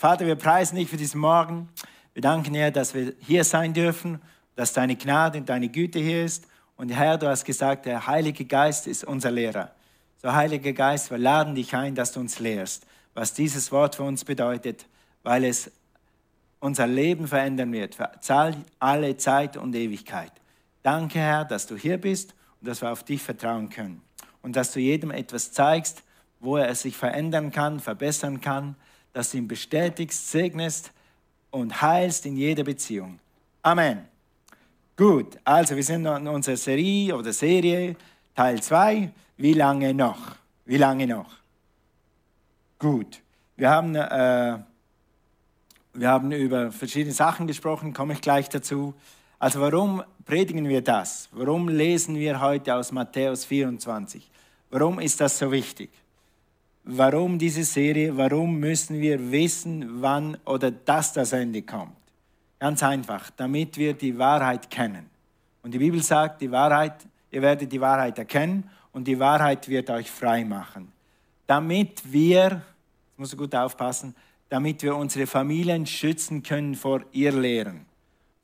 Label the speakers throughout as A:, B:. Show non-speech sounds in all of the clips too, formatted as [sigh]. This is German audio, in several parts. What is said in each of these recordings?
A: Vater, wir preisen dich für diesen Morgen. Wir danken dir, dass wir hier sein dürfen, dass deine Gnade und deine Güte hier ist. Und Herr, du hast gesagt, der Heilige Geist ist unser Lehrer. So, Heiliger Geist, wir laden dich ein, dass du uns lehrst, was dieses Wort für uns bedeutet, weil es unser Leben verändern wird, für alle Zeit und Ewigkeit. Danke, Herr, dass du hier bist und dass wir auf dich vertrauen können. Und dass du jedem etwas zeigst, wo er sich verändern kann, verbessern kann, dass du ihn bestätigst, segnest und heilst in jeder Beziehung. Amen. Gut, also wir sind in unserer Serie oder Serie Teil 2. Wie lange noch? Wie lange noch? Gut, wir haben, äh, wir haben über verschiedene Sachen gesprochen, komme ich gleich dazu. Also warum predigen wir das? Warum lesen wir heute aus Matthäus 24? Warum ist das so wichtig? Warum diese Serie? Warum müssen wir wissen, wann oder dass das Ende kommt? Ganz einfach, damit wir die Wahrheit kennen. Und die Bibel sagt, die Wahrheit, ihr werdet die Wahrheit erkennen und die Wahrheit wird euch frei machen. Damit wir, jetzt muss gut aufpassen, damit wir unsere Familien schützen können vor Irrlehren,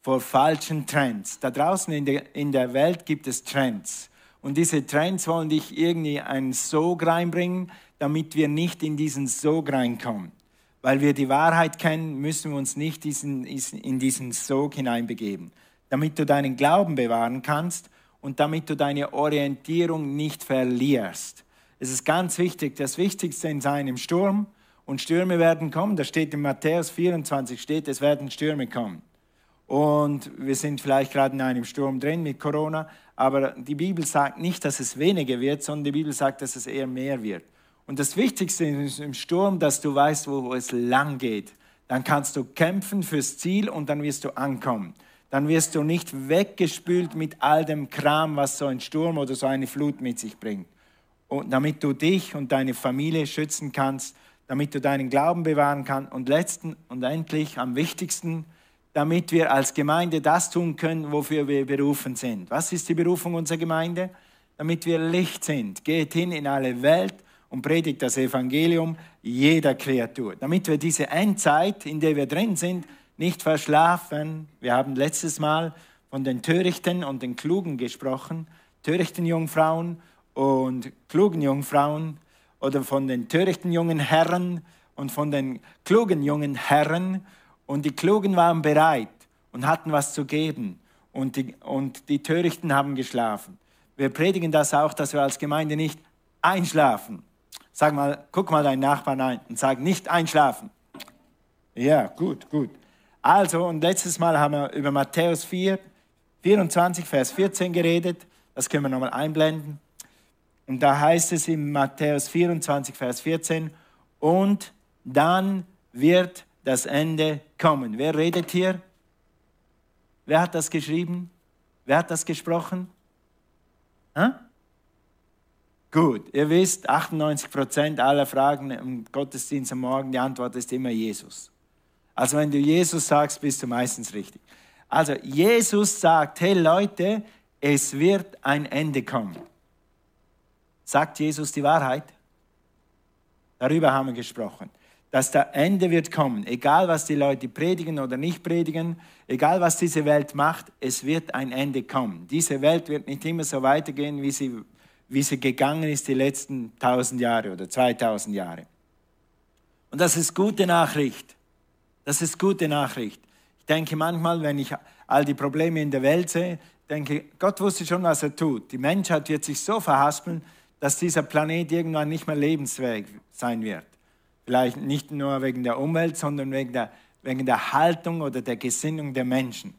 A: vor falschen Trends. Da draußen in der, in der Welt gibt es Trends. Und diese Trends wollen dich irgendwie einen Sog reinbringen, damit wir nicht in diesen Sog reinkommen. Weil wir die Wahrheit kennen, müssen wir uns nicht in diesen Sog hineinbegeben. Damit du deinen Glauben bewahren kannst und damit du deine Orientierung nicht verlierst. Es ist ganz wichtig, das Wichtigste in seinem Sturm, und Stürme werden kommen, da steht in Matthäus 24, steht, es werden Stürme kommen. Und wir sind vielleicht gerade in einem Sturm drin mit Corona, aber die Bibel sagt nicht, dass es weniger wird, sondern die Bibel sagt, dass es eher mehr wird. Und das Wichtigste ist im Sturm, dass du weißt, wo es lang geht. Dann kannst du kämpfen fürs Ziel und dann wirst du ankommen. Dann wirst du nicht weggespült mit all dem Kram, was so ein Sturm oder so eine Flut mit sich bringt. Und damit du dich und deine Familie schützen kannst, damit du deinen Glauben bewahren kannst und letzten und endlich am wichtigsten, damit wir als Gemeinde das tun können, wofür wir berufen sind. Was ist die Berufung unserer Gemeinde? Damit wir Licht sind. Geht hin in alle Welt und predigt das Evangelium jeder Kreatur, damit wir diese Endzeit, in der wir drin sind, nicht verschlafen. Wir haben letztes Mal von den Törichten und den Klugen gesprochen, törichten Jungfrauen und klugen Jungfrauen oder von den törichten jungen Herren und von den klugen jungen Herren. Und die Klugen waren bereit und hatten was zu geben und die, und die Törichten haben geschlafen. Wir predigen das auch, dass wir als Gemeinde nicht einschlafen, Sag mal, guck mal deinen Nachbarn ein und sag nicht einschlafen. Ja, gut, gut. Also, und letztes Mal haben wir über Matthäus 4, 24, Vers 14 geredet. Das können wir nochmal einblenden. Und da heißt es in Matthäus 24, Vers 14, und dann wird das Ende kommen. Wer redet hier? Wer hat das geschrieben? Wer hat das gesprochen? Hä? Gut, ihr wisst, 98 Prozent aller Fragen im Gottesdienst am Morgen, die Antwort ist immer Jesus. Also wenn du Jesus sagst, bist du meistens richtig. Also Jesus sagt, hey Leute, es wird ein Ende kommen. Sagt Jesus die Wahrheit? Darüber haben wir gesprochen. Dass der Ende wird kommen, egal was die Leute predigen oder nicht predigen, egal was diese Welt macht, es wird ein Ende kommen. Diese Welt wird nicht immer so weitergehen, wie sie wie sie gegangen ist die letzten 1000 Jahre oder 2000 Jahre. Und das ist gute Nachricht. Das ist gute Nachricht. Ich denke manchmal, wenn ich all die Probleme in der Welt sehe, denke, Gott wusste schon, was er tut. Die Menschheit wird sich so verhaspeln, dass dieser Planet irgendwann nicht mehr lebensfähig sein wird. Vielleicht nicht nur wegen der Umwelt, sondern wegen der, wegen der Haltung oder der Gesinnung der Menschen.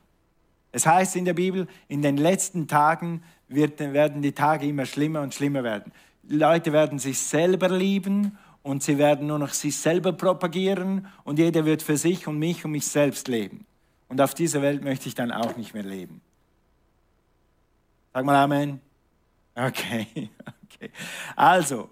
A: Es heißt in der Bibel, in den letzten Tagen wird, werden die Tage immer schlimmer und schlimmer werden. Leute werden sich selber lieben und sie werden nur noch sich selber propagieren und jeder wird für sich und mich und mich selbst leben. Und auf dieser Welt möchte ich dann auch nicht mehr leben. Sag mal Amen. Okay, [laughs] okay. Also,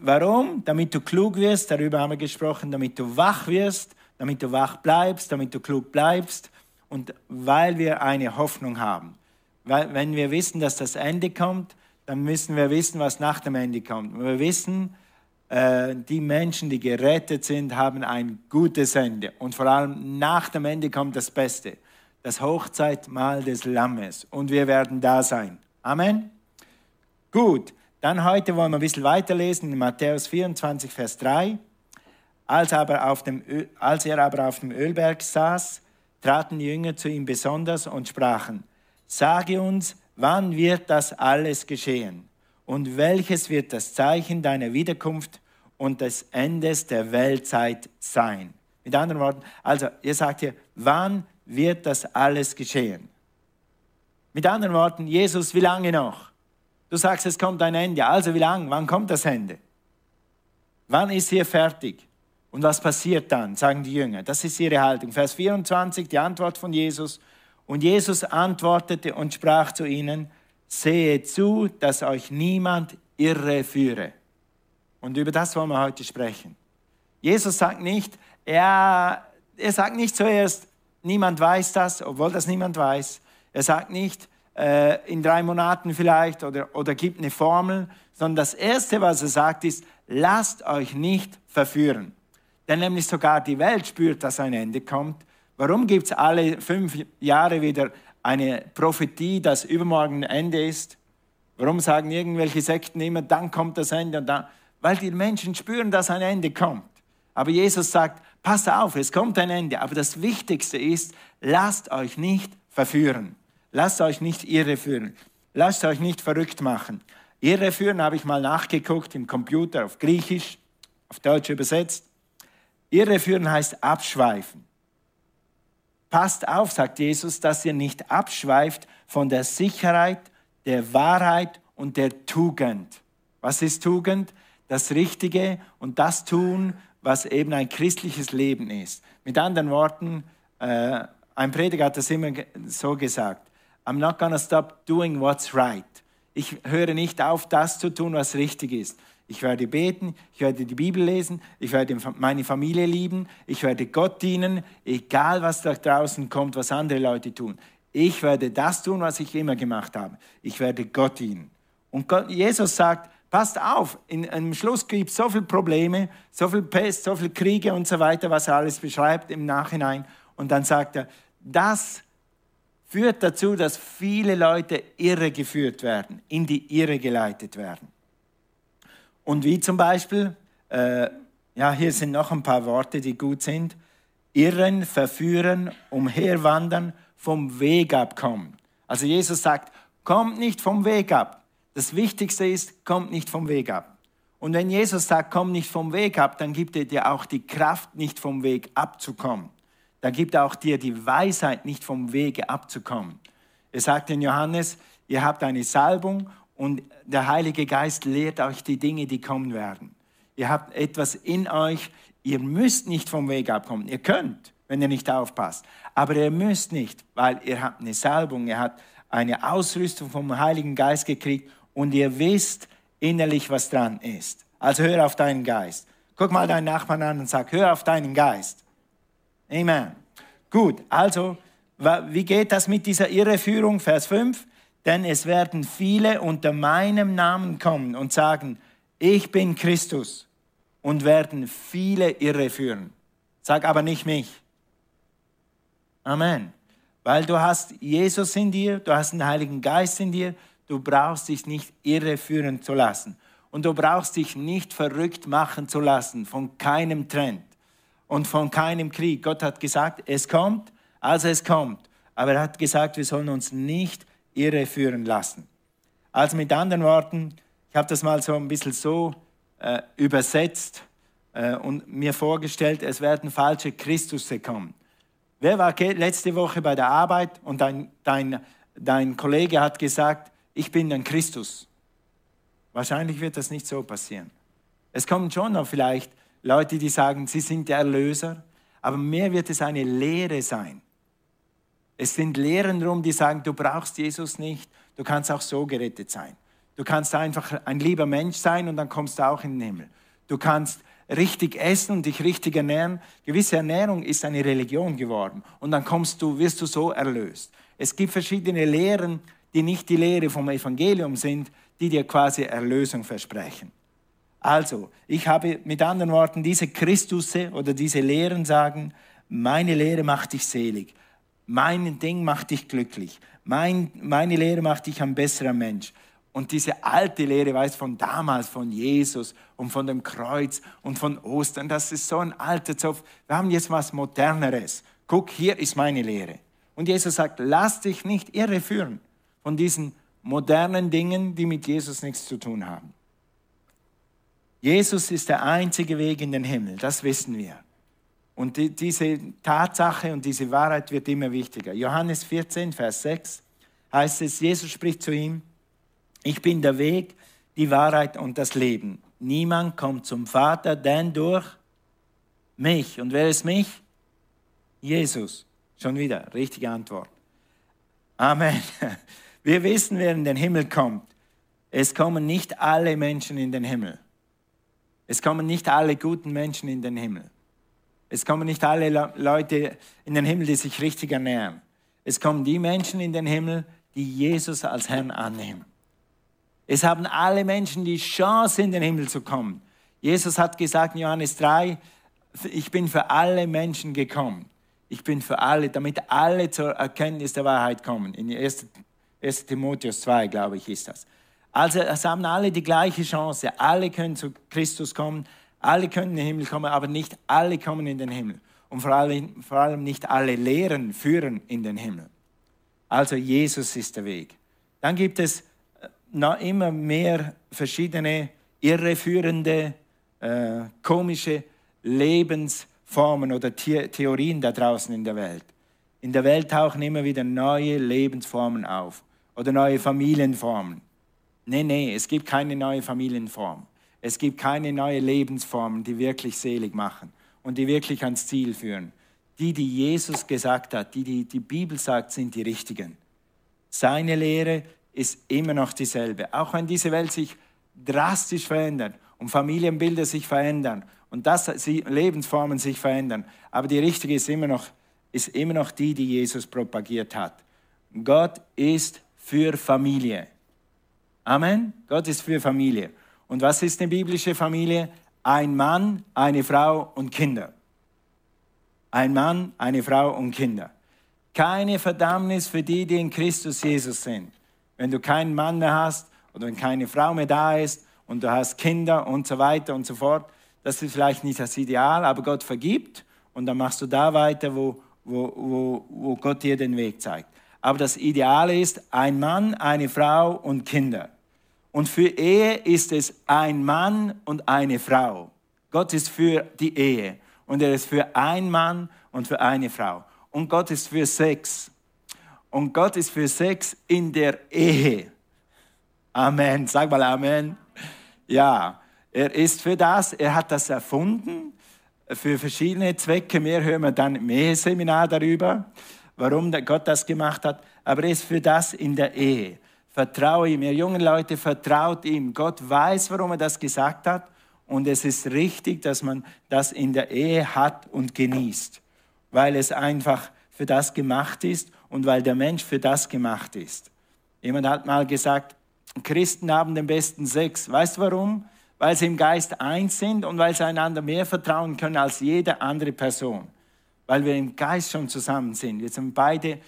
A: warum? Damit du klug wirst, darüber haben wir gesprochen, damit du wach wirst, damit du wach bleibst, damit du klug bleibst und weil wir eine Hoffnung haben. Wenn wir wissen, dass das Ende kommt, dann müssen wir wissen, was nach dem Ende kommt. wir wissen, äh, die Menschen, die gerettet sind, haben ein gutes Ende. Und vor allem nach dem Ende kommt das Beste, das Hochzeitmahl des Lammes. Und wir werden da sein. Amen. Gut, dann heute wollen wir ein bisschen weiterlesen in Matthäus 24, Vers 3. Als, aber auf dem, als er aber auf dem Ölberg saß, traten die Jünger zu ihm besonders und sprachen, sage uns, wann wird das alles geschehen? Und welches wird das Zeichen deiner Wiederkunft und des Endes der Weltzeit sein? Mit anderen Worten, also ihr sagt hier, wann wird das alles geschehen? Mit anderen Worten, Jesus, wie lange noch? Du sagst, es kommt ein Ende. Also wie lange? Wann kommt das Ende? Wann ist hier fertig? Und was passiert dann, sagen die Jünger. Das ist ihre Haltung. Vers 24, die Antwort von Jesus. Und Jesus antwortete und sprach zu ihnen, sehe zu, dass euch niemand irreführe. Und über das wollen wir heute sprechen. Jesus sagt nicht, er, er sagt nicht zuerst, niemand weiß das, obwohl das niemand weiß. Er sagt nicht, äh, in drei Monaten vielleicht oder, oder gibt eine Formel, sondern das Erste, was er sagt, ist, lasst euch nicht verführen. Denn nämlich sogar die Welt spürt, dass ein Ende kommt. Warum gibt es alle fünf Jahre wieder eine Prophetie, dass übermorgen ein Ende ist? Warum sagen irgendwelche Sekten immer, dann kommt das Ende und dann? Weil die Menschen spüren, dass ein Ende kommt. Aber Jesus sagt, passt auf, es kommt ein Ende. Aber das Wichtigste ist, lasst euch nicht verführen. Lasst euch nicht irreführen. Lasst euch nicht verrückt machen. Irreführen habe ich mal nachgeguckt im Computer auf Griechisch, auf Deutsch übersetzt. Irreführen heißt abschweifen. Passt auf, sagt Jesus, dass ihr nicht abschweift von der Sicherheit, der Wahrheit und der Tugend. Was ist Tugend? Das Richtige und das tun, was eben ein christliches Leben ist. Mit anderen Worten, äh, ein Prediger hat das immer so gesagt, I'm not gonna stop doing what's right. Ich höre nicht auf, das zu tun, was richtig ist. Ich werde beten, ich werde die Bibel lesen, ich werde meine Familie lieben, ich werde Gott dienen, egal was da draußen kommt, was andere Leute tun. Ich werde das tun, was ich immer gemacht habe. Ich werde Gott dienen. Und Gott, Jesus sagt, passt auf, in, im Schluss gibt es so viele Probleme, so viel Pest, so viele Kriege und so weiter, was er alles beschreibt im Nachhinein. Und dann sagt er, das führt dazu, dass viele Leute irregeführt werden, in die Irre geleitet werden. Und wie zum Beispiel, äh, ja, hier sind noch ein paar Worte, die gut sind. Irren, verführen, umherwandern, vom Weg abkommen. Also Jesus sagt, kommt nicht vom Weg ab. Das Wichtigste ist, kommt nicht vom Weg ab. Und wenn Jesus sagt, komm nicht vom Weg ab, dann gibt er dir auch die Kraft, nicht vom Weg abzukommen. Dann gibt er auch dir die Weisheit, nicht vom Wege abzukommen. Er sagt in Johannes, ihr habt eine Salbung und der Heilige Geist lehrt euch die Dinge, die kommen werden. Ihr habt etwas in euch, ihr müsst nicht vom Weg abkommen. Ihr könnt, wenn ihr nicht aufpasst. Aber ihr müsst nicht, weil ihr habt eine Salbung, ihr habt eine Ausrüstung vom Heiligen Geist gekriegt und ihr wisst innerlich, was dran ist. Also hör auf deinen Geist. Guck mal deinen Nachbarn an und sag, hör auf deinen Geist. Amen. Gut, also, wie geht das mit dieser Irreführung? Vers 5 denn es werden viele unter meinem Namen kommen und sagen, ich bin Christus und werden viele irreführen. Sag aber nicht mich. Amen. Weil du hast Jesus in dir, du hast den Heiligen Geist in dir, du brauchst dich nicht irreführen zu lassen. Und du brauchst dich nicht verrückt machen zu lassen von keinem Trend und von keinem Krieg. Gott hat gesagt, es kommt, also es kommt. Aber er hat gesagt, wir sollen uns nicht irreführen lassen. Also mit anderen Worten, ich habe das mal so ein bisschen so äh, übersetzt äh, und mir vorgestellt, es werden falsche Christusse kommen. Wer war letzte Woche bei der Arbeit und dein, dein, dein Kollege hat gesagt, ich bin ein Christus? Wahrscheinlich wird das nicht so passieren. Es kommen schon noch vielleicht Leute, die sagen, sie sind der Erlöser, aber mehr wird es eine Lehre sein. Es sind Lehren drum, die sagen, du brauchst Jesus nicht, du kannst auch so gerettet sein. Du kannst einfach ein lieber Mensch sein und dann kommst du auch in den Himmel. Du kannst richtig essen und dich richtig ernähren. Gewisse Ernährung ist eine Religion geworden und dann kommst du, wirst du so erlöst. Es gibt verschiedene Lehren, die nicht die Lehre vom Evangelium sind, die dir quasi Erlösung versprechen. Also, ich habe mit anderen Worten diese Christusse oder diese Lehren sagen, meine Lehre macht dich selig, mein Ding macht dich glücklich, mein, meine Lehre macht dich ein besserer Mensch. Und diese alte Lehre, weiß von damals, von Jesus und von dem Kreuz und von Ostern, das ist so ein alter Zopf. Wir haben jetzt was Moderneres. Guck, hier ist meine Lehre. Und Jesus sagt, lass dich nicht irreführen von diesen modernen Dingen, die mit Jesus nichts zu tun haben. Jesus ist der einzige Weg in den Himmel, das wissen wir. Und die, diese Tatsache und diese Wahrheit wird immer wichtiger. Johannes 14, Vers 6 heißt es, Jesus spricht zu ihm, ich bin der Weg, die Wahrheit und das Leben. Niemand kommt zum Vater, denn durch mich. Und wer ist mich? Jesus. Schon wieder, richtige Antwort. Amen. [laughs] Wir wissen, wer in den Himmel kommt. Es kommen nicht alle Menschen in den Himmel. Es kommen nicht alle guten Menschen in den Himmel. Es kommen nicht alle Leute in den Himmel, die sich richtig ernähren. Es kommen die Menschen in den Himmel, die Jesus als Herrn annehmen. Es haben alle Menschen die Chance, in den Himmel zu kommen. Jesus hat gesagt in Johannes 3, ich bin für alle Menschen gekommen. Ich bin für alle, damit alle zur Erkenntnis der Wahrheit kommen. In 1. 1. Timotheus 2, glaube ich, ist das. Also es haben alle die gleiche Chance. Alle können zu Christus kommen, alle können in den Himmel kommen, aber nicht alle kommen in den Himmel. Und vor allem, vor allem nicht alle Lehren führen in den Himmel. Also Jesus ist der Weg. Dann gibt es äh, noch immer mehr verschiedene irreführende, äh, komische Lebensformen oder The Theorien da draußen in der Welt. In der Welt tauchen immer wieder neue Lebensformen auf oder neue Familienformen. Nee, nee, es gibt keine neue Familienform. Es gibt keine neue Lebensform, die wirklich selig machen und die wirklich ans Ziel führen. Die, die Jesus gesagt hat, die, die die Bibel sagt, sind die richtigen. Seine Lehre ist immer noch dieselbe. Auch wenn diese Welt sich drastisch verändert und Familienbilder sich verändern und das, Lebensformen sich verändern. Aber die richtige ist immer, noch, ist immer noch die, die Jesus propagiert hat. Gott ist für Familie. Amen. Gott ist für Familie. Und was ist eine biblische Familie? Ein Mann, eine Frau und Kinder. Ein Mann, eine Frau und Kinder. Keine Verdammnis für die, die in Christus Jesus sind. Wenn du keinen Mann mehr hast oder wenn keine Frau mehr da ist und du hast Kinder und so weiter und so fort, das ist vielleicht nicht das Ideal, aber Gott vergibt und dann machst du da weiter, wo, wo, wo, wo Gott dir den Weg zeigt. Aber das Ideale ist ein Mann, eine Frau und Kinder. Und für Ehe ist es ein Mann und eine Frau. Gott ist für die Ehe und er ist für ein Mann und für eine Frau. Und Gott ist für Sex. Und Gott ist für Sex in der Ehe. Amen. Sag mal Amen. Ja, er ist für das. Er hat das erfunden für verschiedene Zwecke. Mehr hören wir dann im Eheseminar darüber warum Gott das gemacht hat, aber er ist für das in der Ehe. Vertraue ihm. Ihr jungen Leute, vertraut ihm. Gott weiß, warum er das gesagt hat. Und es ist richtig, dass man das in der Ehe hat und genießt, weil es einfach für das gemacht ist und weil der Mensch für das gemacht ist. Jemand hat mal gesagt, Christen haben den besten Sex. Weißt du warum? Weil sie im Geist eins sind und weil sie einander mehr vertrauen können als jede andere Person weil wir im Geist schon zusammen sind. Wir sind beide,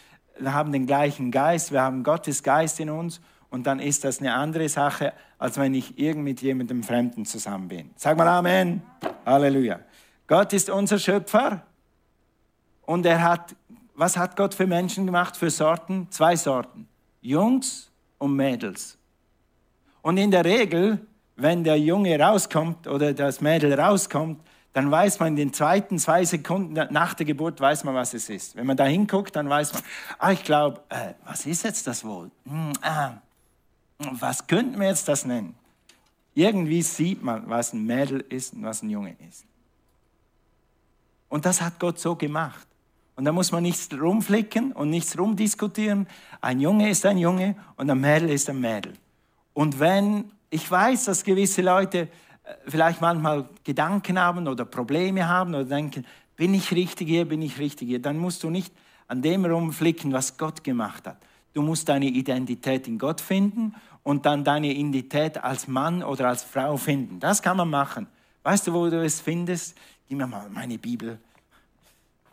A: haben den gleichen Geist, wir haben Gottes Geist in uns und dann ist das eine andere Sache, als wenn ich irgend mit jemandem Fremden zusammen bin. Sag mal Amen. Halleluja. Gott ist unser Schöpfer und er hat, was hat Gott für Menschen gemacht, für Sorten? Zwei Sorten. Jungs und Mädels. Und in der Regel, wenn der Junge rauskommt oder das Mädel rauskommt, dann weiß man in den zweiten zwei Sekunden nach der Geburt, weiß man, was es ist. Wenn man da hinguckt, dann weiß man, ah, ich glaube, äh, was ist jetzt das wohl? Hm, ah, was könnten wir jetzt das nennen? Irgendwie sieht man, was ein Mädel ist und was ein Junge ist. Und das hat Gott so gemacht. Und da muss man nichts rumflicken und nichts rumdiskutieren. Ein Junge ist ein Junge und ein Mädel ist ein Mädel. Und wenn, ich weiß, dass gewisse Leute vielleicht manchmal Gedanken haben oder Probleme haben oder denken, bin ich richtig hier, bin ich richtig hier, dann musst du nicht an dem rumflicken, was Gott gemacht hat. Du musst deine Identität in Gott finden und dann deine Identität als Mann oder als Frau finden. Das kann man machen. Weißt du, wo du es findest? Gib mir mal meine Bibel.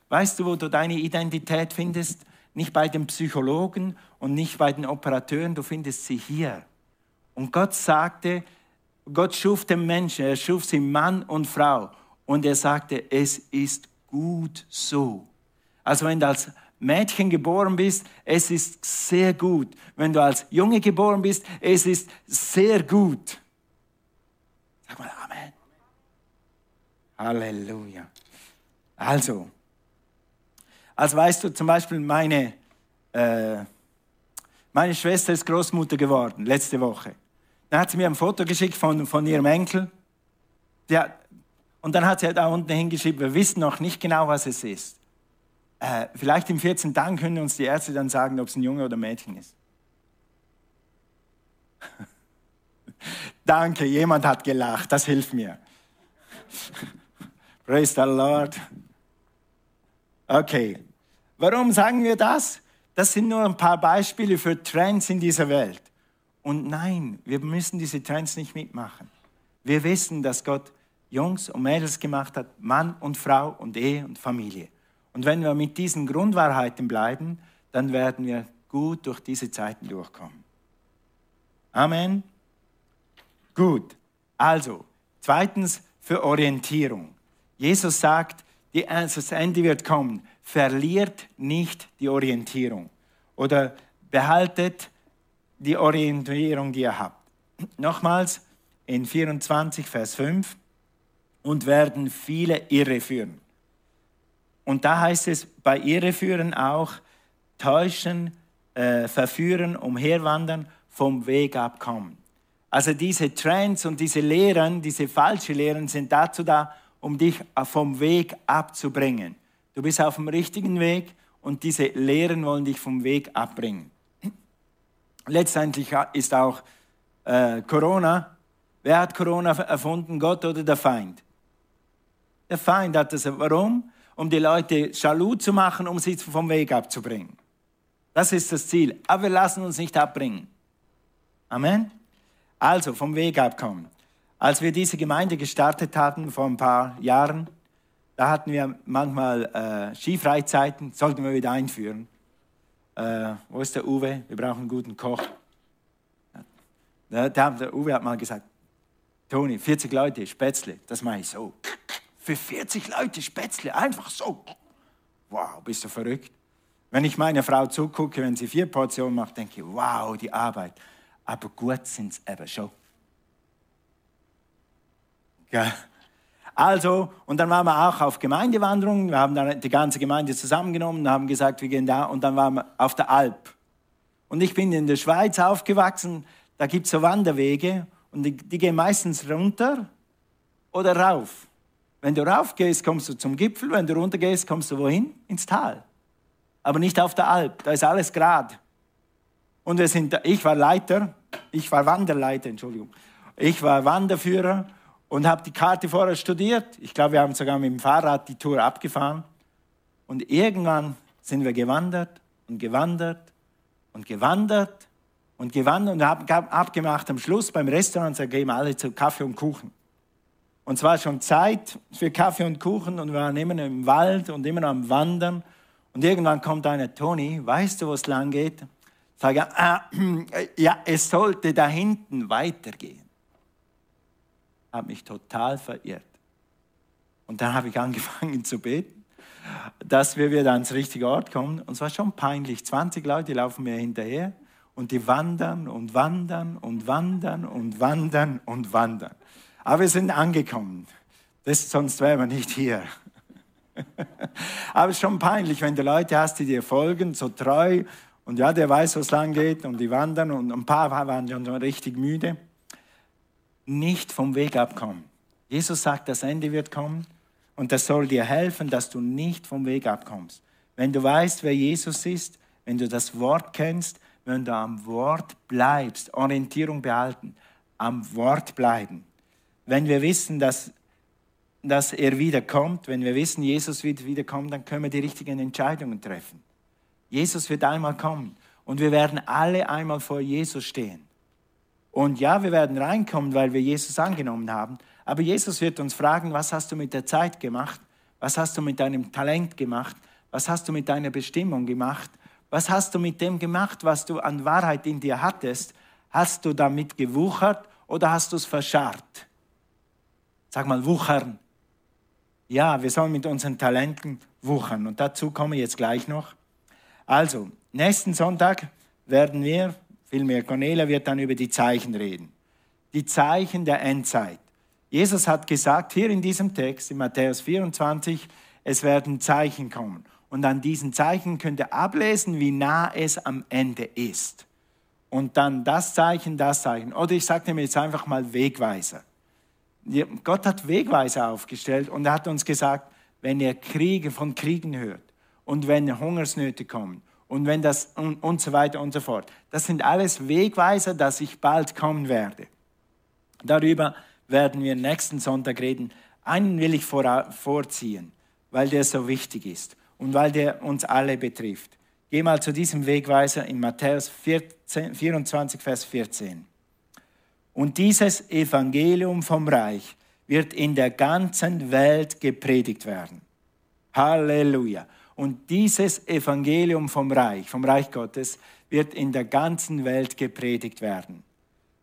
A: Weißt du, wo du deine Identität findest? Nicht bei den Psychologen und nicht bei den Operateuren, du findest sie hier. Und Gott sagte, Gott schuf den Menschen, er schuf sie Mann und Frau. Und er sagte, es ist gut so. Also wenn du als Mädchen geboren bist, es ist sehr gut. Wenn du als Junge geboren bist, es ist sehr gut. Sag mal Amen. Halleluja. Also, als weißt du zum Beispiel, meine, äh, meine Schwester ist Großmutter geworden, letzte Woche. Dann hat sie mir ein Foto geschickt von, von ihrem Enkel. Der, und dann hat sie da unten hingeschrieben, wir wissen noch nicht genau, was es ist. Äh, vielleicht in 14 Tagen können uns die Ärzte dann sagen, ob es ein Junge oder ein Mädchen ist. [laughs] Danke, jemand hat gelacht, das hilft mir. [laughs] Praise the Lord. Okay, warum sagen wir das? Das sind nur ein paar Beispiele für Trends in dieser Welt. Und nein, wir müssen diese Trends nicht mitmachen. Wir wissen, dass Gott Jungs und Mädels gemacht hat, Mann und Frau und Ehe und Familie. Und wenn wir mit diesen Grundwahrheiten bleiben, dann werden wir gut durch diese Zeiten durchkommen. Amen. Gut. Also, zweitens für Orientierung. Jesus sagt, das Ende wird kommen. Verliert nicht die Orientierung oder behaltet die Orientierung, die ihr habt. Nochmals in 24, Vers 5 und werden viele irreführen. Und da heißt es bei irreführen auch täuschen, äh, verführen, umherwandern, vom Weg abkommen. Also diese Trends und diese Lehren, diese falschen Lehren sind dazu da, um dich vom Weg abzubringen. Du bist auf dem richtigen Weg und diese Lehren wollen dich vom Weg abbringen. Letztendlich ist auch äh, Corona. Wer hat Corona erfunden, Gott oder der Feind? Der Feind hat das. Warum? Um die Leute jaloux zu machen, um sie vom Weg abzubringen. Das ist das Ziel. Aber wir lassen uns nicht abbringen. Amen. Also vom Weg abkommen. Als wir diese Gemeinde gestartet hatten vor ein paar Jahren, da hatten wir manchmal äh, Skifreizeiten, sollten wir wieder einführen. Äh, wo ist der Uwe? Wir brauchen einen guten Koch. Der, der Uwe hat mal gesagt, Toni, 40 Leute, Spätzle, das mache ich so. Für 40 Leute Spätzle, einfach so. Wow, bist du verrückt? Wenn ich meiner Frau zugucke, wenn sie vier Portionen macht, denke ich, wow, die Arbeit. Aber gut sind es eben schon. Ja. Also, und dann waren wir auch auf Gemeindewanderung. Wir haben dann die ganze Gemeinde zusammengenommen und haben gesagt, wir gehen da. Und dann waren wir auf der Alp. Und ich bin in der Schweiz aufgewachsen. Da gibt es so Wanderwege und die, die, gehen meistens runter oder rauf. Wenn du rauf gehst, kommst du zum Gipfel. Wenn du runter gehst, kommst du wohin? Ins Tal. Aber nicht auf der Alp. Da ist alles gerade. Und wir sind, ich war Leiter, ich war Wanderleiter, Entschuldigung. Ich war Wanderführer und habe die Karte vorher studiert. Ich glaube, wir haben sogar mit dem Fahrrad die Tour abgefahren. Und irgendwann sind wir gewandert und gewandert und gewandert und gewandert und haben abgemacht am Schluss beim Restaurant, da gehen wir alle zu Kaffee und Kuchen. Und zwar schon Zeit für Kaffee und Kuchen und wir waren immer im Wald und immer am Wandern. Und irgendwann kommt einer, Toni, weißt du, wo es lang geht? Sage, ah, [clears throat] ja, es sollte da hinten weitergehen habe mich total verirrt. Und dann habe ich angefangen [laughs] zu beten, dass wir wieder ans richtige Ort kommen. Und es war schon peinlich. 20 Leute laufen mir hinterher und die wandern und wandern und wandern und wandern und wandern. Aber wir sind angekommen. Das, sonst wären wir nicht hier. [laughs] Aber es ist schon peinlich, wenn du Leute hast, die dir folgen, so treu. Und ja, der weiß, wo es lang geht. Und die wandern. Und ein paar waren schon richtig müde nicht vom Weg abkommen. Jesus sagt, das Ende wird kommen und das soll dir helfen, dass du nicht vom Weg abkommst. Wenn du weißt, wer Jesus ist, wenn du das Wort kennst, wenn du am Wort bleibst, Orientierung behalten, am Wort bleiben. Wenn wir wissen, dass, dass er wiederkommt, wenn wir wissen, Jesus wird wiederkommen, dann können wir die richtigen Entscheidungen treffen. Jesus wird einmal kommen und wir werden alle einmal vor Jesus stehen. Und ja, wir werden reinkommen, weil wir Jesus angenommen haben. Aber Jesus wird uns fragen, was hast du mit der Zeit gemacht? Was hast du mit deinem Talent gemacht? Was hast du mit deiner Bestimmung gemacht? Was hast du mit dem gemacht, was du an Wahrheit in dir hattest? Hast du damit gewuchert oder hast du es verscharrt? Sag mal, wuchern. Ja, wir sollen mit unseren Talenten wuchern. Und dazu komme ich jetzt gleich noch. Also, nächsten Sonntag werden wir, vielmehr Cornelia wird dann über die Zeichen reden. Die Zeichen der Endzeit. Jesus hat gesagt, hier in diesem Text, in Matthäus 24, es werden Zeichen kommen. Und an diesen Zeichen könnt ihr ablesen, wie nah es am Ende ist. Und dann das Zeichen, das Zeichen. Oder ich sage mir jetzt einfach mal Wegweiser. Gott hat Wegweiser aufgestellt und er hat uns gesagt, wenn ihr Kriege von Kriegen hört und wenn Hungersnöte kommen und wenn das und, und so weiter und so fort. Das sind alles Wegweiser, dass ich bald kommen werde. Darüber werden wir nächsten Sonntag reden. Einen will ich vor, vorziehen, weil der so wichtig ist und weil der uns alle betrifft. Geh mal zu diesem Wegweiser in Matthäus 14, 24, Vers 14. Und dieses Evangelium vom Reich wird in der ganzen Welt gepredigt werden. Halleluja. Und dieses Evangelium vom Reich, vom Reich Gottes, wird in der ganzen Welt gepredigt werden.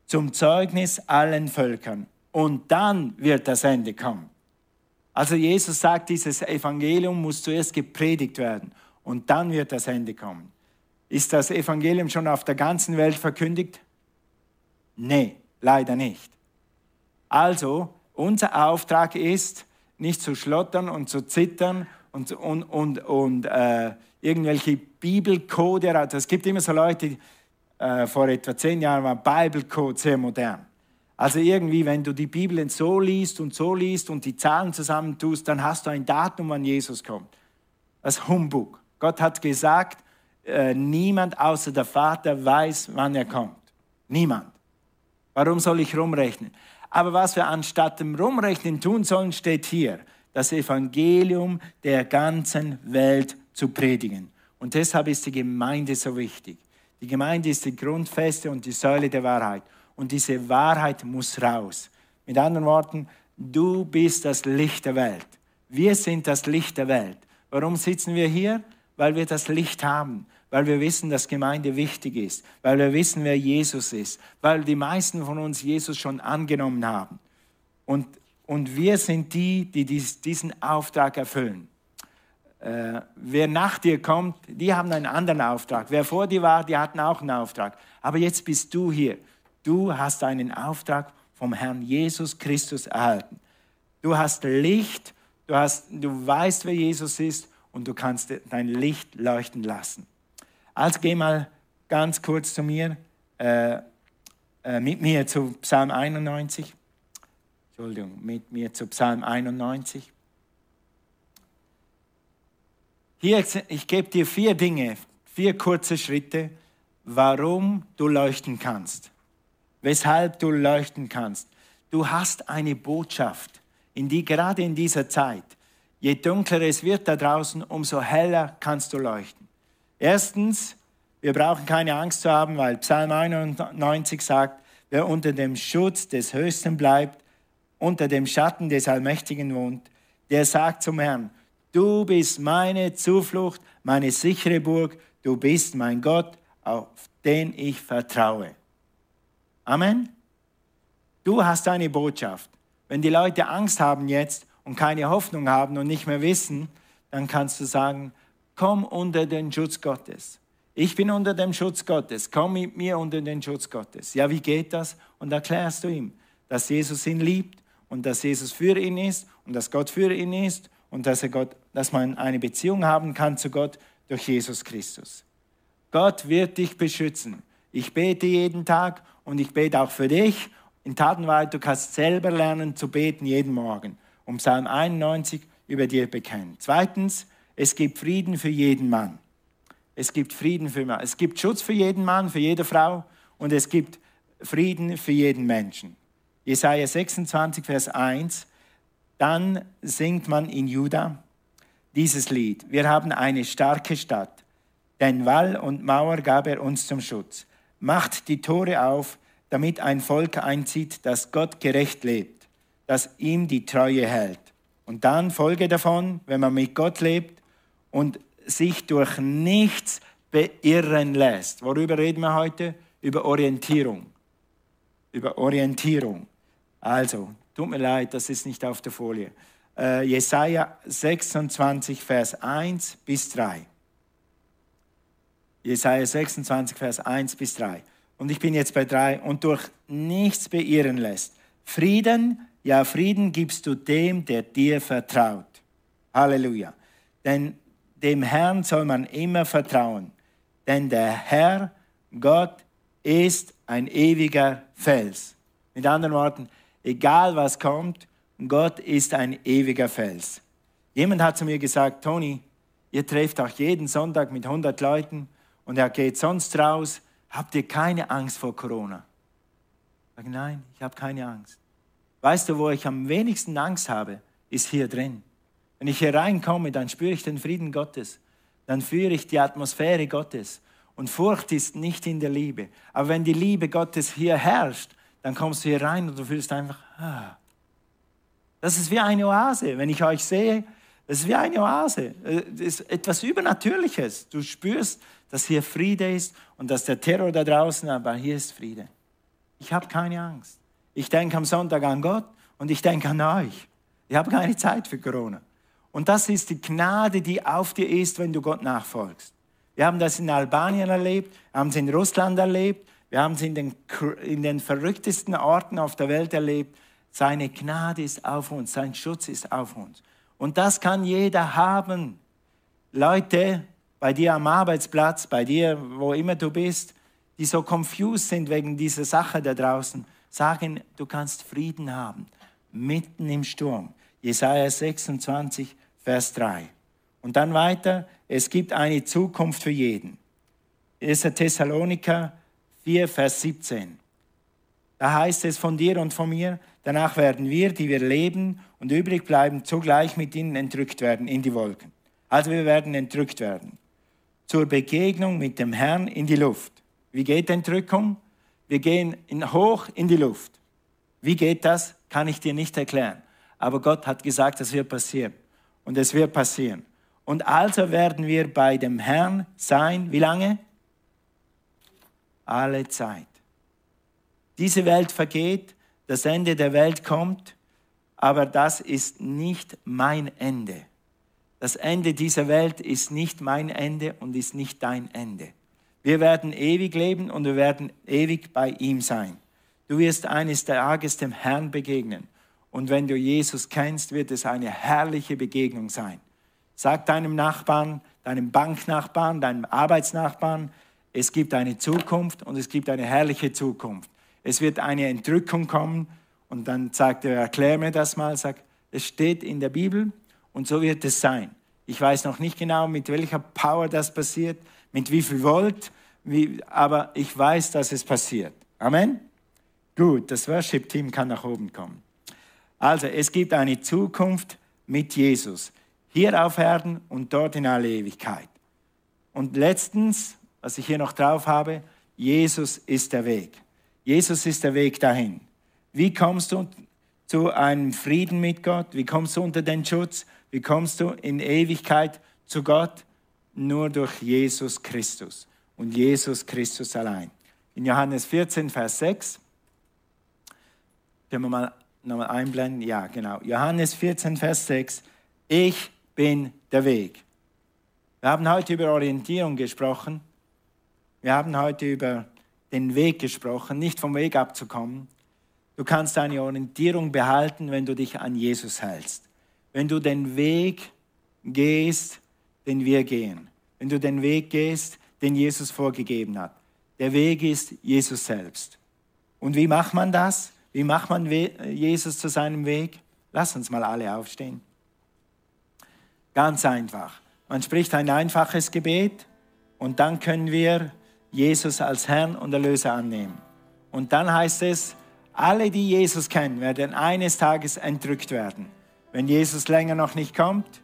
A: Zum Zeugnis allen Völkern. Und dann wird das Ende kommen. Also Jesus sagt, dieses Evangelium muss zuerst gepredigt werden. Und dann wird das Ende kommen. Ist das Evangelium schon auf der ganzen Welt verkündigt? Nee. Leider nicht. Also, unser Auftrag ist, nicht zu schlottern und zu zittern und, und, und, und äh, irgendwelche Bibelcode. Es gibt immer so Leute, äh, vor etwa zehn Jahren war Bibelcode sehr modern. Also irgendwie, wenn du die Bibel so liest und so liest und die Zahlen zusammentust, dann hast du ein Datum, wann Jesus kommt. Das Humbug. Gott hat gesagt, äh, niemand außer der Vater weiß, wann er kommt. Niemand. Warum soll ich rumrechnen? Aber was wir anstatt dem Rumrechnen tun sollen, steht hier, das Evangelium der ganzen Welt zu predigen. Und deshalb ist die Gemeinde so wichtig. Die Gemeinde ist die Grundfeste und die Säule der Wahrheit. Und diese Wahrheit muss raus. Mit anderen Worten, du bist das Licht der Welt. Wir sind das Licht der Welt. Warum sitzen wir hier? Weil wir das Licht haben weil wir wissen, dass Gemeinde wichtig ist, weil wir wissen, wer Jesus ist, weil die meisten von uns Jesus schon angenommen haben. Und, und wir sind die, die diesen Auftrag erfüllen. Äh, wer nach dir kommt, die haben einen anderen Auftrag. Wer vor dir war, die hatten auch einen Auftrag. Aber jetzt bist du hier. Du hast einen Auftrag vom Herrn Jesus Christus erhalten. Du hast Licht, du, hast, du weißt, wer Jesus ist und du kannst dein Licht leuchten lassen. Also geh mal ganz kurz zu mir, äh, äh, mit mir zu Psalm 91. Entschuldigung, mit mir zu Psalm 91. Hier, ich gebe dir vier Dinge, vier kurze Schritte, warum du leuchten kannst. Weshalb du leuchten kannst. Du hast eine Botschaft, in die gerade in dieser Zeit, je dunkler es wird da draußen, umso heller kannst du leuchten. Erstens, wir brauchen keine Angst zu haben, weil Psalm 91 sagt, wer unter dem Schutz des Höchsten bleibt, unter dem Schatten des Allmächtigen wohnt, der sagt zum Herrn, du bist meine Zuflucht, meine sichere Burg, du bist mein Gott, auf den ich vertraue. Amen. Du hast eine Botschaft. Wenn die Leute Angst haben jetzt und keine Hoffnung haben und nicht mehr wissen, dann kannst du sagen, komm unter den Schutz Gottes. Ich bin unter dem Schutz Gottes, komm mit mir unter den Schutz Gottes. Ja, wie geht das? Und erklärst du ihm, dass Jesus ihn liebt und dass Jesus für ihn ist und dass Gott für ihn ist und dass, er Gott, dass man eine Beziehung haben kann zu Gott durch Jesus Christus. Gott wird dich beschützen. Ich bete jeden Tag und ich bete auch für dich. In Tatenwahrheit, du kannst selber lernen zu beten jeden Morgen. Um Psalm 91 über dir bekennen. Zweitens, es gibt Frieden für jeden Mann. Es gibt Frieden für Mann. Es gibt Schutz für jeden Mann, für jede Frau und es gibt Frieden für jeden Menschen. Jesaja 26, Vers 1. Dann singt man in Juda dieses Lied. Wir haben eine starke Stadt. Denn Wall und Mauer gab er uns zum Schutz. Macht die Tore auf, damit ein Volk einzieht, das Gott gerecht lebt, das ihm die Treue hält. Und dann Folge davon, wenn man mit Gott lebt und sich durch nichts beirren lässt. Worüber reden wir heute? Über Orientierung. Über Orientierung. Also, tut mir leid, das ist nicht auf der Folie. Äh, Jesaja 26, Vers 1 bis 3. Jesaja 26, Vers 1 bis 3. Und ich bin jetzt bei 3. Und durch nichts beirren lässt. Frieden, ja, Frieden gibst du dem, der dir vertraut. Halleluja. Denn dem Herrn soll man immer vertrauen. Denn der Herr, Gott, ist ein ewiger Fels. Mit anderen Worten, egal was kommt, Gott ist ein ewiger Fels. Jemand hat zu mir gesagt, Toni, ihr trefft auch jeden Sonntag mit 100 Leuten und er geht sonst raus. Habt ihr keine Angst vor Corona? Ich sage, nein, ich habe keine Angst. Weißt du, wo ich am wenigsten Angst habe, ist hier drin. Wenn ich hier reinkomme, dann spüre ich den Frieden Gottes. Dann führe ich die Atmosphäre Gottes. Und Furcht ist nicht in der Liebe. Aber wenn die Liebe Gottes hier herrscht, dann kommst du hier rein und du fühlst einfach, ah. Das ist wie eine Oase. Wenn ich euch sehe, das ist wie eine Oase. Das ist etwas Übernatürliches. Du spürst, dass hier Friede ist und dass der Terror da draußen, aber hier ist Friede. Ich habe keine Angst. Ich denke am Sonntag an Gott und ich denke an euch. Ich habe keine Zeit für Corona. Und das ist die Gnade, die auf dir ist, wenn du Gott nachfolgst. Wir haben das in Albanien erlebt, haben es in Russland erlebt, wir haben es in den, in den verrücktesten Orten auf der Welt erlebt. Seine Gnade ist auf uns, sein Schutz ist auf uns. Und das kann jeder haben. Leute, bei dir am Arbeitsplatz, bei dir, wo immer du bist, die so confused sind wegen dieser Sache da draußen, sagen, du kannst Frieden haben, mitten im Sturm. Jesaja 26, Vers 3. Und dann weiter, es gibt eine Zukunft für jeden. 1. Thessaloniker 4, Vers 17. Da heißt es von dir und von mir, danach werden wir, die wir leben und übrig bleiben, zugleich mit ihnen entrückt werden in die Wolken. Also wir werden entrückt werden. Zur Begegnung mit dem Herrn in die Luft. Wie geht Entrückung? Wir gehen in, hoch in die Luft. Wie geht das? Kann ich dir nicht erklären. Aber Gott hat gesagt, das wird passieren. Und es wird passieren. Und also werden wir bei dem Herrn sein. Wie lange? Alle Zeit. Diese Welt vergeht, das Ende der Welt kommt, aber das ist nicht mein Ende. Das Ende dieser Welt ist nicht mein Ende und ist nicht dein Ende. Wir werden ewig leben und wir werden ewig bei ihm sein. Du wirst eines Tages dem Herrn begegnen. Und wenn du Jesus kennst, wird es eine herrliche Begegnung sein. Sag deinem Nachbarn, deinem Banknachbarn, deinem Arbeitsnachbarn, es gibt eine Zukunft und es gibt eine herrliche Zukunft. Es wird eine Entrückung kommen und dann sagt er, erklär mir das mal, sagt, es steht in der Bibel und so wird es sein. Ich weiß noch nicht genau, mit welcher Power das passiert, mit wie viel Volt, wie, aber ich weiß, dass es passiert. Amen? Gut, das Worship-Team kann nach oben kommen. Also, es gibt eine Zukunft mit Jesus. Hier auf Erden und dort in alle Ewigkeit. Und letztens, was ich hier noch drauf habe, Jesus ist der Weg. Jesus ist der Weg dahin. Wie kommst du zu einem Frieden mit Gott? Wie kommst du unter den Schutz? Wie kommst du in Ewigkeit zu Gott? Nur durch Jesus Christus und Jesus Christus allein. In Johannes 14, Vers 6, können wir mal nochmal einblenden? Ja, genau. Johannes 14, Vers 6. Ich bin der Weg. Wir haben heute über Orientierung gesprochen. Wir haben heute über den Weg gesprochen, nicht vom Weg abzukommen. Du kannst deine Orientierung behalten, wenn du dich an Jesus hältst. Wenn du den Weg gehst, den wir gehen. Wenn du den Weg gehst, den Jesus vorgegeben hat. Der Weg ist Jesus selbst. Und wie macht man das? Wie macht man Jesus zu seinem Weg? Lass uns mal alle aufstehen. Ganz einfach. Man spricht ein einfaches Gebet und dann können wir Jesus als Herrn und Erlöser annehmen. Und dann heißt es, alle, die Jesus kennen, werden eines Tages entrückt werden. Wenn Jesus länger noch nicht kommt,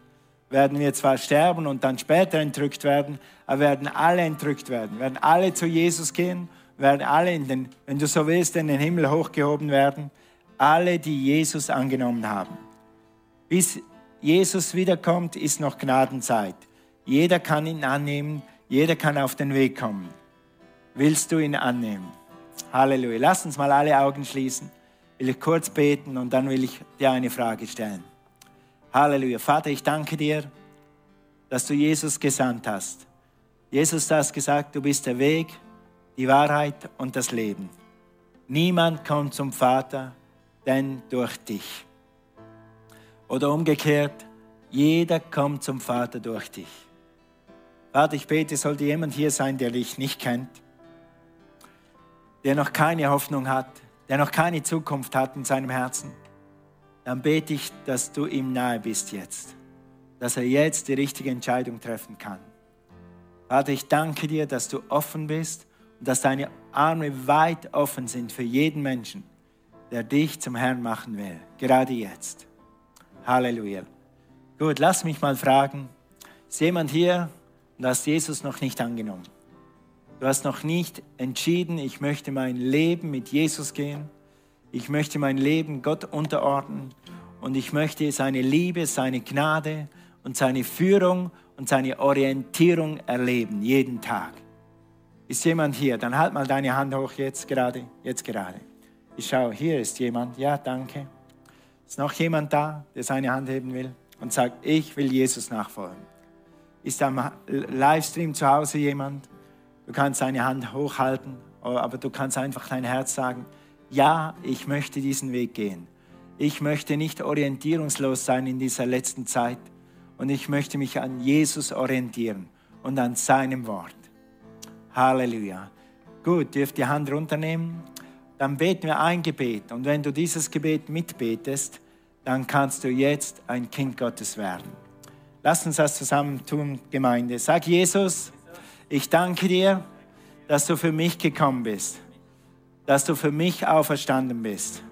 A: werden wir zwar sterben und dann später entrückt werden, aber werden alle entrückt werden, werden alle zu Jesus gehen, werden alle, in den, wenn du so willst, in den Himmel hochgehoben werden. Alle, die Jesus angenommen haben. Bis Jesus wiederkommt, ist noch Gnadenzeit. Jeder kann ihn annehmen, jeder kann auf den Weg kommen. Willst du ihn annehmen? Halleluja. Lass uns mal alle Augen schließen. Will ich kurz beten und dann will ich dir eine Frage stellen. Halleluja. Vater, ich danke dir, dass du Jesus gesandt hast. Jesus, du hast gesagt, du bist der Weg, die Wahrheit und das Leben. Niemand kommt zum Vater, denn durch dich. Oder umgekehrt, jeder kommt zum Vater durch dich. Vater, ich bete, sollte jemand hier sein, der dich nicht kennt, der noch keine Hoffnung hat, der noch keine Zukunft hat in seinem Herzen, dann bete ich, dass du ihm nahe bist jetzt, dass er jetzt die richtige Entscheidung treffen kann. Vater, ich danke dir, dass du offen bist und dass deine Arme weit offen sind für jeden Menschen, der dich zum Herrn machen will, gerade jetzt. Halleluja. Gut, lass mich mal fragen, ist jemand hier und hast Jesus noch nicht angenommen? Du hast noch nicht entschieden, ich möchte mein Leben mit Jesus gehen. Ich möchte mein Leben Gott unterordnen und ich möchte seine Liebe, seine Gnade und seine Führung und seine Orientierung erleben, jeden Tag. Ist jemand hier? Dann halt mal deine Hand hoch jetzt gerade, jetzt gerade. Ich schaue, hier ist jemand. Ja, danke. Ist noch jemand da, der seine Hand heben will und sagt, ich will Jesus nachfolgen? Ist am Livestream zu Hause jemand? Du kannst deine Hand hochhalten, aber du kannst einfach dein Herz sagen, ja, ich möchte diesen Weg gehen. Ich möchte nicht orientierungslos sein in dieser letzten Zeit und ich möchte mich an Jesus orientieren und an seinem Wort. Halleluja. Gut, dürft die Hand runternehmen. Dann beten wir ein Gebet. Und wenn du dieses Gebet mitbetest, dann kannst du jetzt ein Kind Gottes werden. Lass uns das zusammen tun, Gemeinde. Sag Jesus, ich danke dir, dass du für mich gekommen bist, dass du für mich auferstanden bist.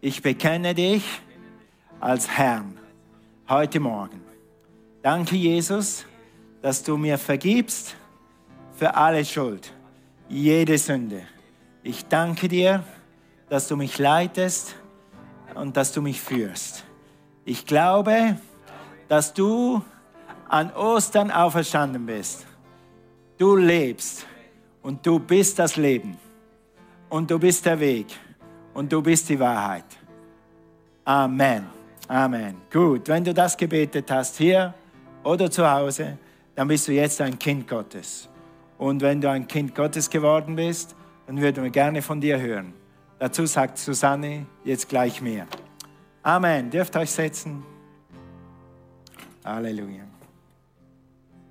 A: Ich bekenne dich als Herrn heute Morgen. Danke, Jesus, dass du mir vergibst für alle Schuld, jede Sünde. Ich danke dir, dass du mich leitest und dass du mich führst. Ich glaube, dass du an Ostern auferstanden bist. Du lebst und du bist das Leben und du bist der Weg und du bist die Wahrheit. Amen. Amen. Gut, wenn du das gebetet hast, hier oder zu Hause, dann bist du jetzt ein Kind Gottes. Und wenn du ein Kind Gottes geworden bist, dann würden wir gerne von dir hören. Dazu sagt Susanne jetzt gleich mehr. Amen. Dürft euch setzen. Halleluja.